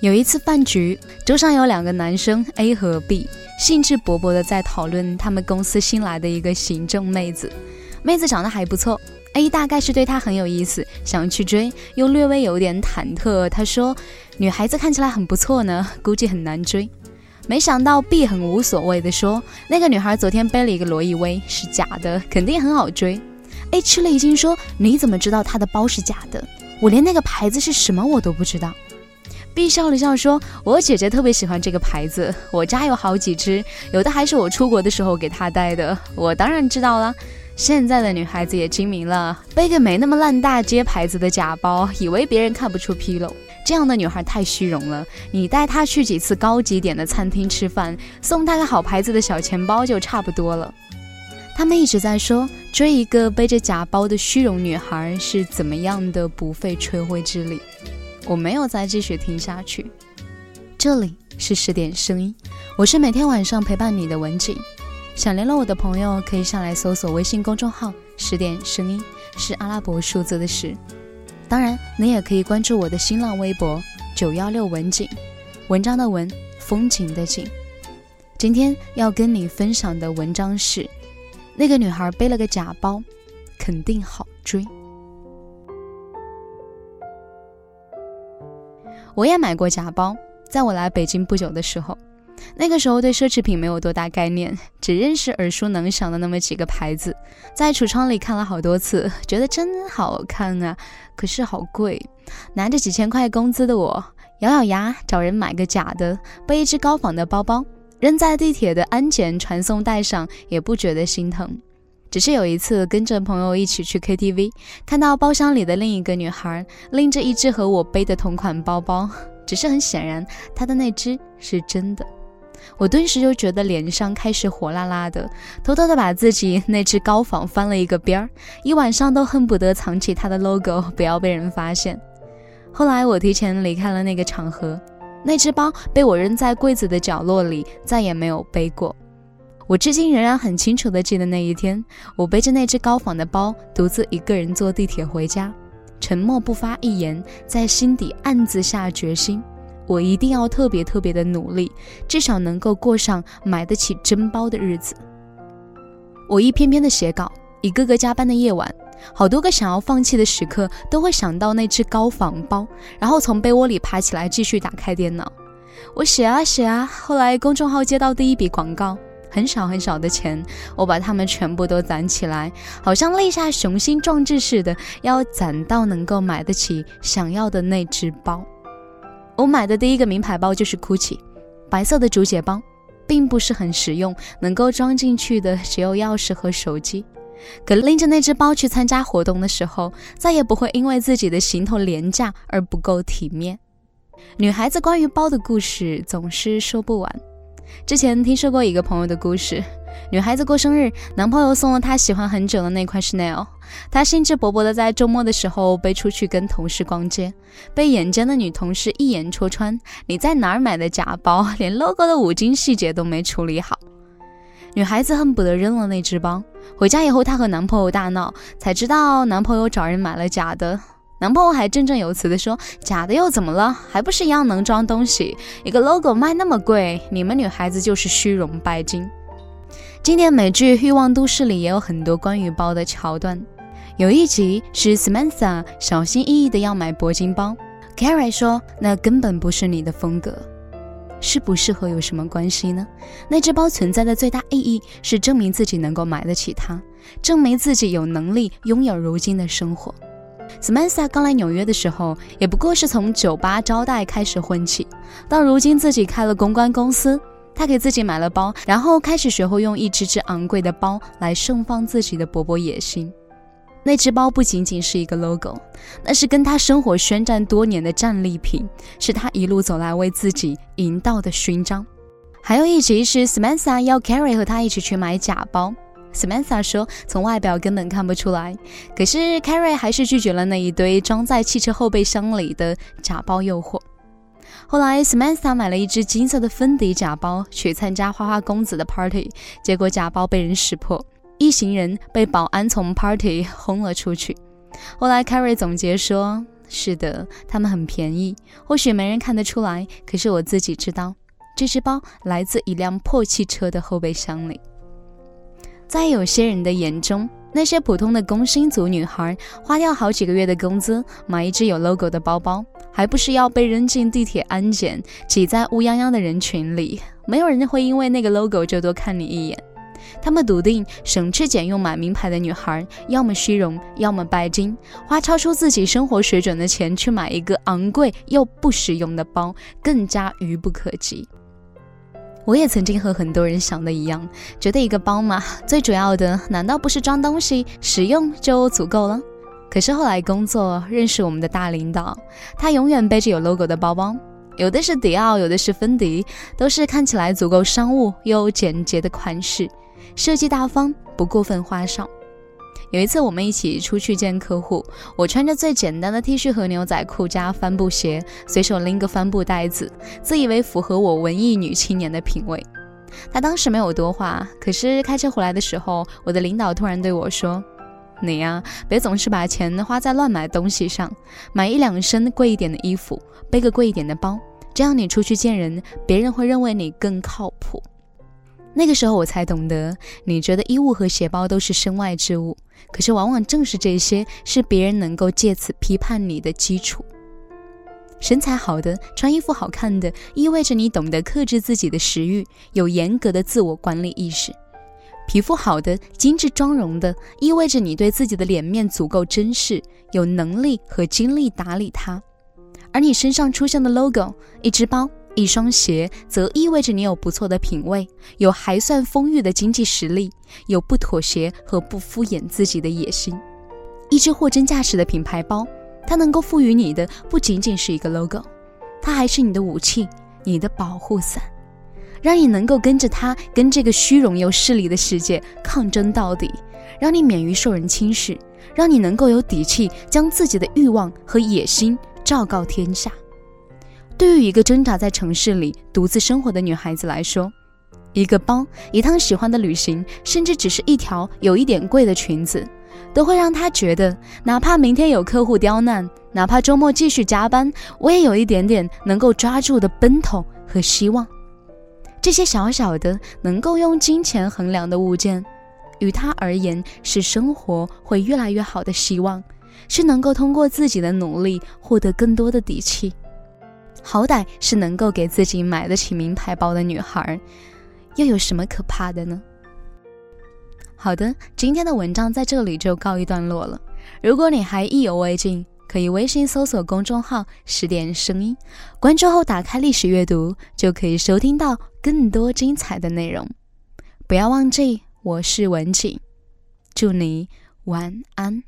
有一次饭局，桌上有两个男生 A 和 B，兴致勃勃的在讨论他们公司新来的一个行政妹子。妹子长得还不错，A 大概是对她很有意思，想去追，又略微有点忐忑。他说：“女孩子看起来很不错呢，估计很难追。”没想到 B 很无所谓的说：“那个女孩昨天背了一个罗意威，是假的，肯定很好追。”A 吃了一惊说：“你怎么知道她的包是假的？我连那个牌子是什么我都不知道。” B 笑了笑说：“我姐姐特别喜欢这个牌子，我家有好几只，有的还是我出国的时候给她带的。我当然知道了。现在的女孩子也精明了，背个没那么烂大街牌子的假包，以为别人看不出纰漏。这样的女孩太虚荣了。你带她去几次高级点的餐厅吃饭，送她个好牌子的小钱包就差不多了。”他们一直在说，追一个背着假包的虚荣女孩是怎么样的不费吹灰之力。我没有再继续听下去。这里是十点声音，我是每天晚上陪伴你的文景。想联络我的朋友，可以上来搜索微信公众号“十点声音”，是阿拉伯数字的十。当然，你也可以关注我的新浪微博“九幺六文景”，文章的文，风景的景。今天要跟你分享的文章是：那个女孩背了个假包，肯定好追。我也买过假包，在我来北京不久的时候，那个时候对奢侈品没有多大概念，只认识耳熟能详的那么几个牌子，在橱窗里看了好多次，觉得真好看啊，可是好贵。拿着几千块工资的我，咬咬牙找人买个假的，背一只高仿的包包，扔在地铁的安检传送带上，也不觉得心疼。只是有一次跟着朋友一起去 KTV，看到包厢里的另一个女孩拎着一只和我背的同款包包，只是很显然她的那只是真的，我顿时就觉得脸上开始火辣辣的，偷偷的把自己那只高仿翻了一个边儿，一晚上都恨不得藏起它的 logo，不要被人发现。后来我提前离开了那个场合，那只包被我扔在柜子的角落里，再也没有背过。我至今仍然很清楚地记得那一天，我背着那只高仿的包，独自一个人坐地铁回家，沉默不发一言，在心底暗自下决心：我一定要特别特别的努力，至少能够过上买得起真包的日子。我一篇篇的写稿，一个个加班的夜晚，好多个想要放弃的时刻，都会想到那只高仿包，然后从被窝里爬起来继续打开电脑。我写啊写啊，后来公众号接到第一笔广告。很少很少的钱，我把它们全部都攒起来，好像立下雄心壮志似的，要攒到能够买得起想要的那只包。我买的第一个名牌包就是 GUCCI，白色的竹节包，并不是很实用，能够装进去的只有钥匙和手机。可拎着那只包去参加活动的时候，再也不会因为自己的行头廉价而不够体面。女孩子关于包的故事总是说不完。之前听说过一个朋友的故事，女孩子过生日，男朋友送了她喜欢很久的那块 Chanel，她兴致勃勃的在周末的时候背出去跟同事逛街，被眼尖的女同事一眼戳穿，你在哪儿买的假包，连 logo 的五金细节都没处理好，女孩子恨不得扔了那只包。回家以后，她和男朋友大闹，才知道男朋友找人买了假的。男朋友还振振有词地说：“假的又怎么了？还不是一样能装东西？一个 logo 卖那么贵，你们女孩子就是虚荣拜金。”经典美剧《欲望都市》里也有很多关于包的桥段，有一集是 Samantha 小心翼翼地要买铂金包，Carrie 说：“那根本不是你的风格，适不适合有什么关系呢？那只包存在的最大意义是证明自己能够买得起它，证明自己有能力拥有如今的生活。” Samantha 刚来纽约的时候，也不过是从酒吧招待开始混起，到如今自己开了公关公司，她给自己买了包，然后开始学会用一只只昂贵的包来盛放自己的勃勃野心。那只包不仅仅是一个 logo，那是跟她生活宣战多年的战利品，是她一路走来为自己赢到的勋章。还有一集是 Samantha 要 Carrie 和她一起去买假包。Samantha 说：“从外表根本看不出来。”可是 Carrie 还是拒绝了那一堆装在汽车后备箱里的假包诱惑。后来，Samantha 买了一只金色的芬迪假包去参加花花公子的 party，结果假包被人识破，一行人被保安从 party 轰了出去。后来，Carrie 总结说是的，它们很便宜，或许没人看得出来，可是我自己知道，这只包来自一辆破汽车的后备箱里。在有些人的眼中，那些普通的工薪族女孩花掉好几个月的工资买一只有 logo 的包包，还不是要被扔进地铁安检，挤在乌泱泱的人群里？没有人会因为那个 logo 就多看你一眼。他们笃定，省吃俭用买名牌的女孩，要么虚荣，要么拜金，花超出自己生活水准的钱去买一个昂贵又不实用的包，更加愚不可及。我也曾经和很多人想的一样，觉得一个包嘛，最主要的难道不是装东西、实用就足够了？可是后来工作认识我们的大领导，他永远背着有 logo 的包包，有的是迪奥，有的是芬迪，都是看起来足够商务又简洁的款式。设计大方，不过分花哨。有一次，我们一起出去见客户，我穿着最简单的 T 恤和牛仔裤加帆布鞋，随手拎个帆布袋子，自以为符合我文艺女青年的品味。他当时没有多话，可是开车回来的时候，我的领导突然对我说：“你呀，别总是把钱花在乱买东西上，买一两身贵一点的衣服，背个贵一点的包，这样你出去见人，别人会认为你更靠谱。”那个时候我才懂得，你觉得衣物和鞋包都是身外之物，可是往往正是这些，是别人能够借此批判你的基础。身材好的，穿衣服好看的，意味着你懂得克制自己的食欲，有严格的自我管理意识；皮肤好的，精致妆容的，意味着你对自己的脸面足够珍视，有能力和精力打理它。而你身上出现的 logo，一只包。一双鞋则意味着你有不错的品味，有还算丰裕的经济实力，有不妥协和不敷衍自己的野心。一只货真价实的品牌包，它能够赋予你的不仅仅是一个 logo，它还是你的武器，你的保护伞，让你能够跟着它，跟这个虚荣又势利的世界抗争到底，让你免于受人轻视，让你能够有底气将自己的欲望和野心昭告天下。对于一个挣扎在城市里独自生活的女孩子来说，一个包、一趟喜欢的旅行，甚至只是一条有一点贵的裙子，都会让她觉得，哪怕明天有客户刁难，哪怕周末继续加班，我也有一点点能够抓住的奔头和希望。这些小小的能够用金钱衡量的物件，于她而言是生活会越来越好的希望，是能够通过自己的努力获得更多的底气。好歹是能够给自己买得起名牌包的女孩，又有什么可怕的呢？好的，今天的文章在这里就告一段落了。如果你还意犹未尽，可以微信搜索公众号“十点声音”，关注后打开历史阅读，就可以收听到更多精彩的内容。不要忘记，我是文景，祝你晚安。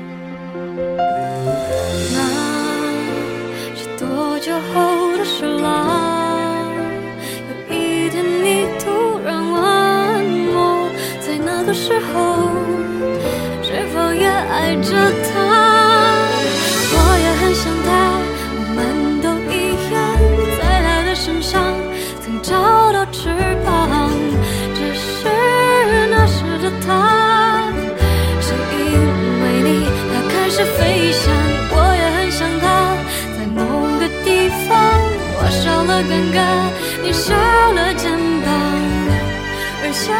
酒后的事啦，有一天你突然问我，在那个时候是否也爱着他？尴尬，你少了肩膀，而夏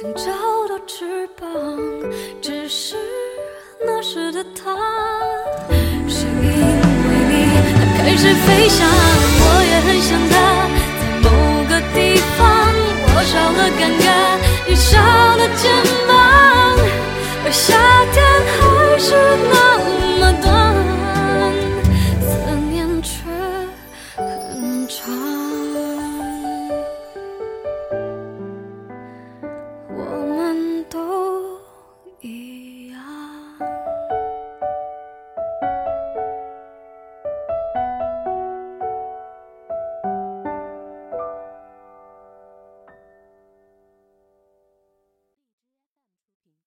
曾找到翅膀，只是那时的他，是因为你开始飞翔，我也很想他，在某个地方，我少了尴尬，你少了肩膀，我下掉。